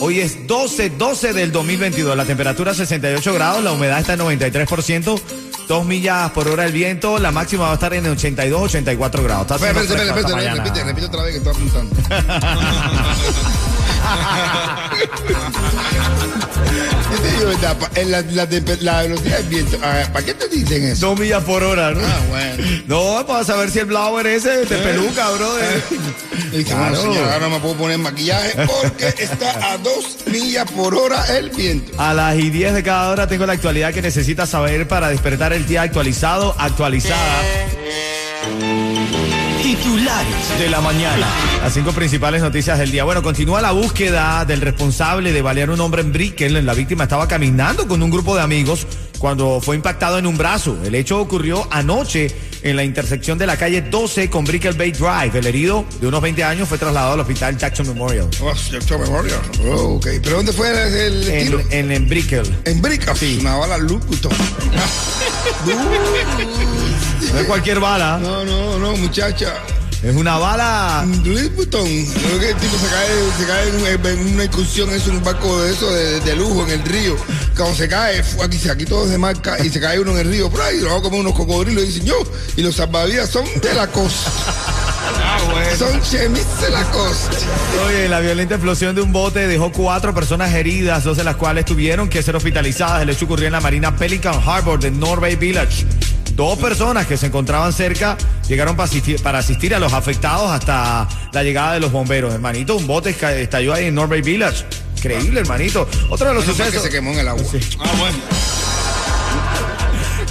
Hoy es 12-12 del 2022. La temperatura 68 grados, la humedad está en 93%, 2 millas por hora el viento, la máxima va a estar en 82-84 grados. Está Espera, espera, espera, repite, repite otra vez que estoy apuntando. Yo te digo, verdad, pa- en la, la, la velocidad del viento, ¿para qué te dicen eso? 2 millas por hora, ¿no? Ah, bueno. No, para saber si el blower ese te peluca, brother. Y dice, Claro. bueno, señora, ahora no me puedo poner maquillaje porque está a dos millas por hora el viento. A las y 10 de cada hora tengo la actualidad que necesitas saber para despertar el día actualizado, actualizada. Titulares de la mañana. Las cinco principales noticias del día. Bueno, continúa la búsqueda del responsable de balear un hombre en Brickell. La víctima estaba caminando con un grupo de amigos cuando fue impactado en un brazo. El hecho ocurrió anoche en la intersección de la calle 12 con Brickell Bay Drive. El herido, de unos 20 años, fue trasladado al hospital Jackson Memorial. Oh, cierto memoria. Oh, ok. ¿Pero dónde fue el, el tiro? En, en, en Brickell. En Brica. Sí. Una bala Lucuto. No es cualquier bala, No, no, no, muchacha. Es una bala. Louis Vuitton. Creo que el tipo se cae, se cae en, un- en una incursión, es un barco de eso, de, de lujo en el río. Cuando se cae, aquí, aquí todo es de marca, y se cae uno en el río, por ahí, y luego como unos cocodrilos, y dicen yo, y los salvavidas son de la costa. Son chemis de la costa. Oye, la violenta explosión de un bote dejó cuatro personas heridas, dos de las cuales tuvieron que ser hospitalizadas. El hecho ocurrió en la marina Pelican Harbor de Norway Village. Dos personas que se encontraban cerca llegaron para asistir, para asistir a los afectados hasta la llegada de los bomberos. Hermanito, un bote estalló ahí en Norway Village. Increíble, hermanito. Otro de los Menos mal que sucesos. se quemó en el agua. Ah, bueno.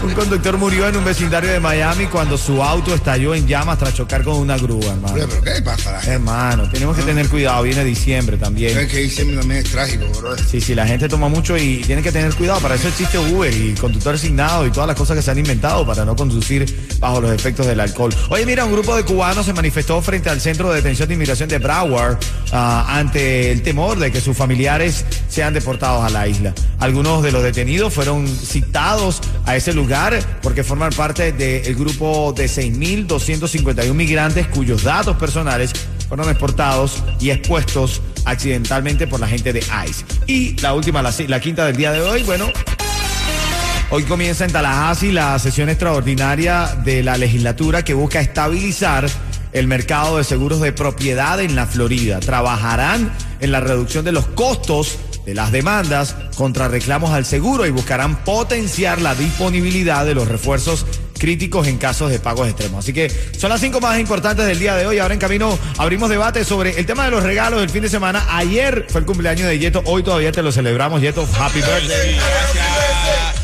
Un conductor murió en un vecindario de Miami cuando su auto estalló en llamas tras chocar con una grúa, hermano. Pero, pero, ¿qué pasa? Hermano, tenemos que tener cuidado. Viene diciembre también. Es que diciembre también es trágico, bro. Sí, sí, la gente toma mucho y tiene que tener cuidado. Para eso existe Uber y conductor asignado y todas las cosas que se han inventado para no conducir bajo los efectos del alcohol. Oye, mira, un grupo de cubanos se manifestó frente al Centro de Detención de Inmigración de Broward ah, ante el temor de que sus familiares sean deportados a la isla. Algunos de los detenidos fueron citados a ese lugar porque forman parte del grupo de 6.251 migrantes cuyos datos personales fueron exportados y expuestos accidentalmente por la gente de ICE. Y la última, la, la quinta del día de hoy, bueno, Hoy comienza en Tallahassee la sesión extraordinaria de la legislatura que busca estabilizar el mercado de seguros de propiedad en la Florida. Trabajarán en la reducción de los costos de las demandas contra reclamos al seguro y buscarán potenciar la disponibilidad de los refuerzos críticos en casos de pagos extremos. Así que son las cinco más importantes del día de hoy. Ahora en camino abrimos debate sobre el tema de los regalos del fin de semana. Ayer fue el cumpleaños de Yeto, hoy todavía te lo celebramos. Yeto, happy birthday.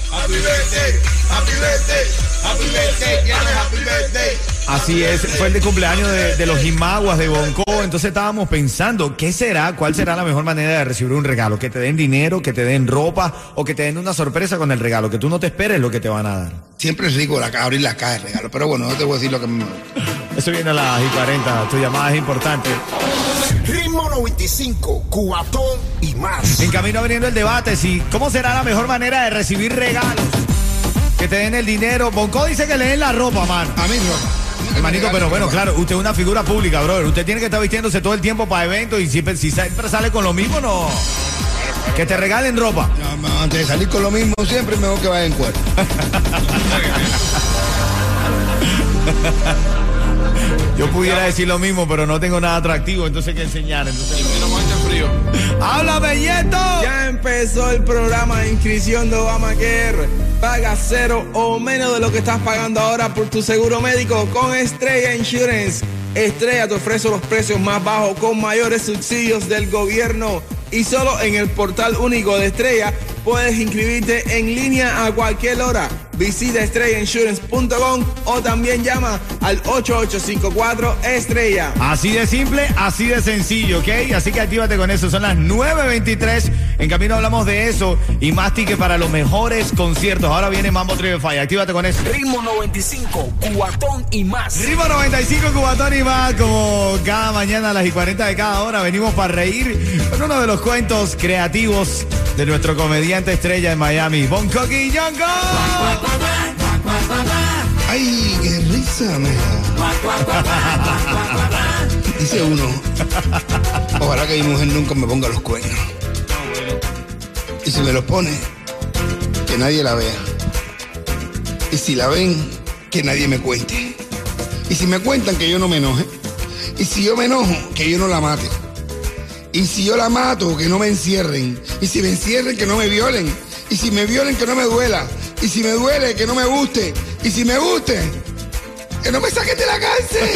Happy birthday, happy birthday, happy birthday, happy birthday. Así es, fue el de cumpleaños de, de los Jimaguas de Bonco. Entonces estábamos pensando, ¿qué será? ¿Cuál será la mejor manera de recibir un regalo? ¿Que te den dinero, que te den ropa o que te den una sorpresa con el regalo? Que tú no te esperes lo que te van a dar. Siempre es rico la, abrir la caja de regalo, pero bueno, no te voy a decir lo que me... Eso viene a las y 40. Tu llamada es importante. Ritmo 95, cuatón y más. En camino abriendo el debate, si ¿cómo será la mejor manera de recibir regalos? Que te den el dinero. Bonco dice que le den la ropa, mano. A mí no. Hermanito, pero bueno, claro, usted es una figura pública, brother. Usted tiene que estar vistiéndose todo el tiempo para eventos y siempre, si siempre sale con lo mismo, no. Que te regalen ropa. No, no, Antes de salir con lo mismo, siempre mejor que vaya en cuerpo. Yo pudiera decir lo mismo, pero no tengo nada atractivo, entonces hay que enseñar. Entonces... frío. ¡Háblame, Yeto! Ya empezó el programa de inscripción de Obamacare. Paga cero o menos de lo que estás pagando ahora por tu seguro médico con Estrella Insurance. Estrella te ofrece los precios más bajos con mayores subsidios del gobierno. Y solo en el portal único de Estrella puedes inscribirte en línea a cualquier hora. Visita estrellainsurance.com o también llama al 8854 Estrella. Así de simple, así de sencillo, ¿ok? Así que actívate con eso. Son las 9.23. En camino hablamos de eso y más tickets para los mejores conciertos. Ahora viene Mambo Trio Fire. Actívate con eso. Ritmo 95, cuatón y más. Ritmo 95, Cubatón y más. Como cada mañana a las y 40 de cada hora venimos para reír con uno de los cuentos creativos de nuestro comediante estrella en Miami, Bon Coqui Yongo. Ay, qué risa me da. Dice uno, ojalá que mi mujer nunca me ponga los cuernos. Y si me los pone, que nadie la vea. Y si la ven, que nadie me cuente. Y si me cuentan, que yo no me enoje. Y si yo me enojo, que yo no la mate. Y si yo la mato, que no me encierren. Y si me encierren, que no me violen. Y si me violen, que no me duela. Y si me duele, que no me guste. Y si me guste, que no me saquen de la cárcel.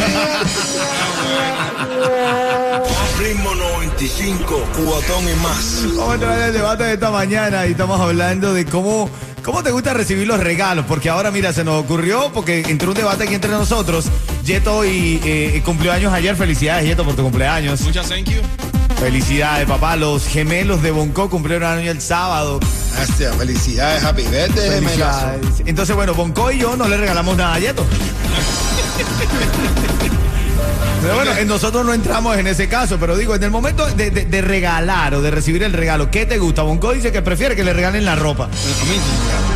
Ritmo 95, cuatón y más. Vamos a entrar en el debate de esta mañana y estamos hablando de cómo, cómo te gusta recibir los regalos. Porque ahora, mira, se nos ocurrió, porque entró un debate aquí entre nosotros. Yeto y eh, cumplió años ayer. Felicidades, Yeto, por tu cumpleaños. Muchas thank you. Felicidades, papá. Los gemelos de Bonco cumplieron año el sábado. Gracias, felicidades, happy birthday. Felicidades. Entonces, bueno, Bonco y yo no le regalamos nada a Yeto. Pero bueno, en nosotros no entramos en ese caso, pero digo, en el momento de, de- de regalar o de recibir el regalo, ¿qué te gusta? Bonco dice que prefiere que le regalen la ropa.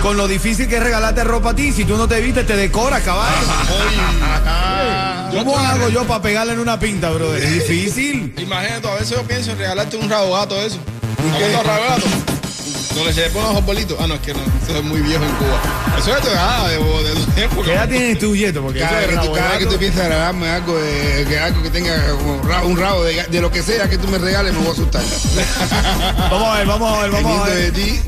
Con lo difícil que es regalarte ropa a ti, si tú no te vistes, te decora, caballo. ¿Cómo hago yo para pegarle en una pinta, bro? Es difícil. Imagínate, a veces yo pienso en regalarte un rabo gato eso. ¿Un rabo gato? Le se le pone unos bolitos. Ah, no, es que no. Eso es muy viejo en Cuba. Eso es de, ah, de, de, de tu época. ¿Qué edad tienes tú, Yeto? Porque Cada vez que, tú, cada vez que tú piensas regalarme algo, de, que algo que tenga un rabo de, de lo que sea que tú me regales, me voy a asustar. Vamos a ver, vamos a ver, vamos a de ver. ti.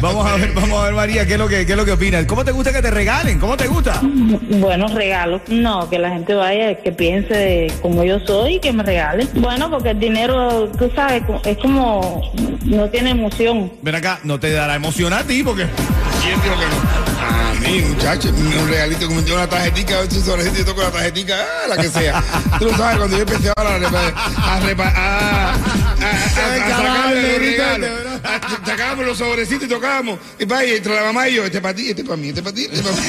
Vamos a ver, vamos a ver, María, ¿qué es lo que, qué es lo que opinas? ¿Cómo te gusta que te regalen? ¿Cómo te gusta? Buenos regalos. No, que la gente vaya, que piense como yo soy y que me regale. Bueno, porque el dinero, tú sabes, es como, no tiene emoción. Ven acá, no te dará emoción a ti porque. ¿Quién dijo que no? A mí, muchacho, un regalito como una tarjetita, a ver si sobre toco la tarjetita, ah, la que sea. Tú lo sabes, cuando yo empecé ahora a a, a, a, a, a, a sacarle los regalos, a- sacábamos los sobrecitos y tocábamos, y y entre la mamá y yo, este para ti, este para mí, este para ti, este para mí.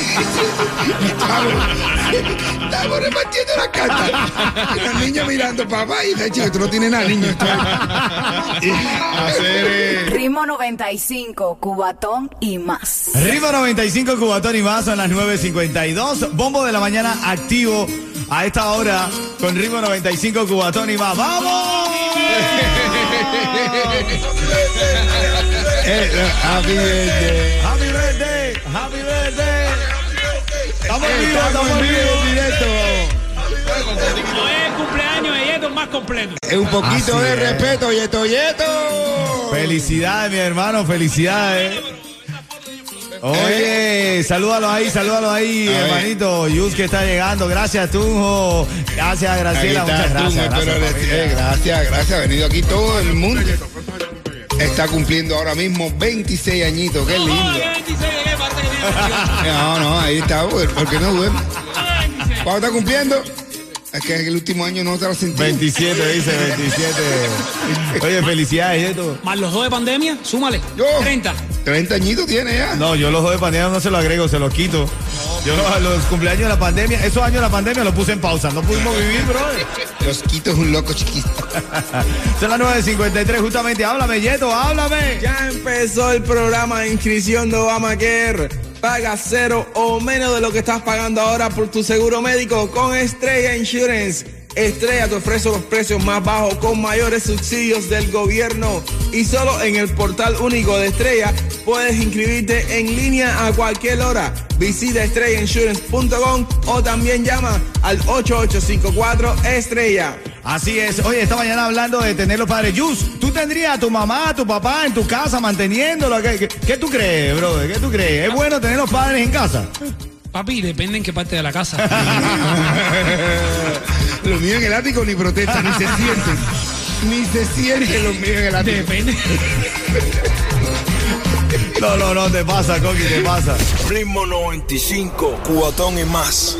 Y estábamos, repartiendo las cartas. Y los niños mirando, papá, y dice, chico, tú no tienes nada, niño. Esto eh, Ritmo 95, Cubatón y más. Ritmo 95 Cubatón y más son las 9.52. Bombo de la mañana activo a esta hora con Ritmo 95 Cubatón y más. ¡Vamos! Happy birthday. ¡Happy birthday! ¡Happy birthday! Estamos en vivo, estamos en vivo, en directo. No es el cumpleaños de Yeto más completo. Es un poquito Así de es. respeto, Yeto, Yeto. Felicidades, mi hermano, felicidades. Oye, salúdalo ahí, salúdalo ahí, A hermanito. Yus que está llegando. Gracias, Tunjo. Gracias, Graciela. Muchas gracias. Gracias, eh, gracias, gracias. Ha venido aquí todo el mundo. Está cumpliendo ahora mismo 26 añitos. Qué lindo. ¿Qué 26 de qué parte que tiene? No, no, ahí está, ¿por por qué no duerme? ¿Cuándo está cumpliendo? Es que el último año no te lo sentí. 27, dice 27. Oye, felicidades, Yeto. Más los dos de pandemia, súmale. Yo. 30. 30 añitos tiene ya. No, yo los dos de pandemia no se los agrego, se los quito. Yo los, los cumpleaños de la pandemia, esos años de la pandemia los puse en pausa. No pudimos vivir, bro. Los quito es un loco chiquito. Son las 9.53, justamente. Háblame, Yeto, háblame. Ya empezó el programa de inscripción de Obamacare. Paga cero o menos de lo que estás pagando ahora por tu seguro médico con Estrella Insurance. Estrella te ofrece los precios más bajos con mayores subsidios del gobierno. Y solo en el portal único de Estrella puedes inscribirte en línea a cualquier hora. Visita estrellainsurance.com o también llama al 8854 Estrella. Así es. Oye, esta mañana hablando de tener los padres. Yus, ¿tú tendrías a tu mamá, a tu papá en tu casa manteniéndolo? ¿Qué, qué, qué tú crees, brother? ¿Qué tú crees? ¿Es bueno tener los padres en casa? Papi, depende en qué parte de la casa. Los míos en el ático ni protestan, ni se sienten. Ni se sienten los míos en el ático. Depende. No, no, no, te pasa, Coqui, te pasa. Ritmo 95, cubatón y más.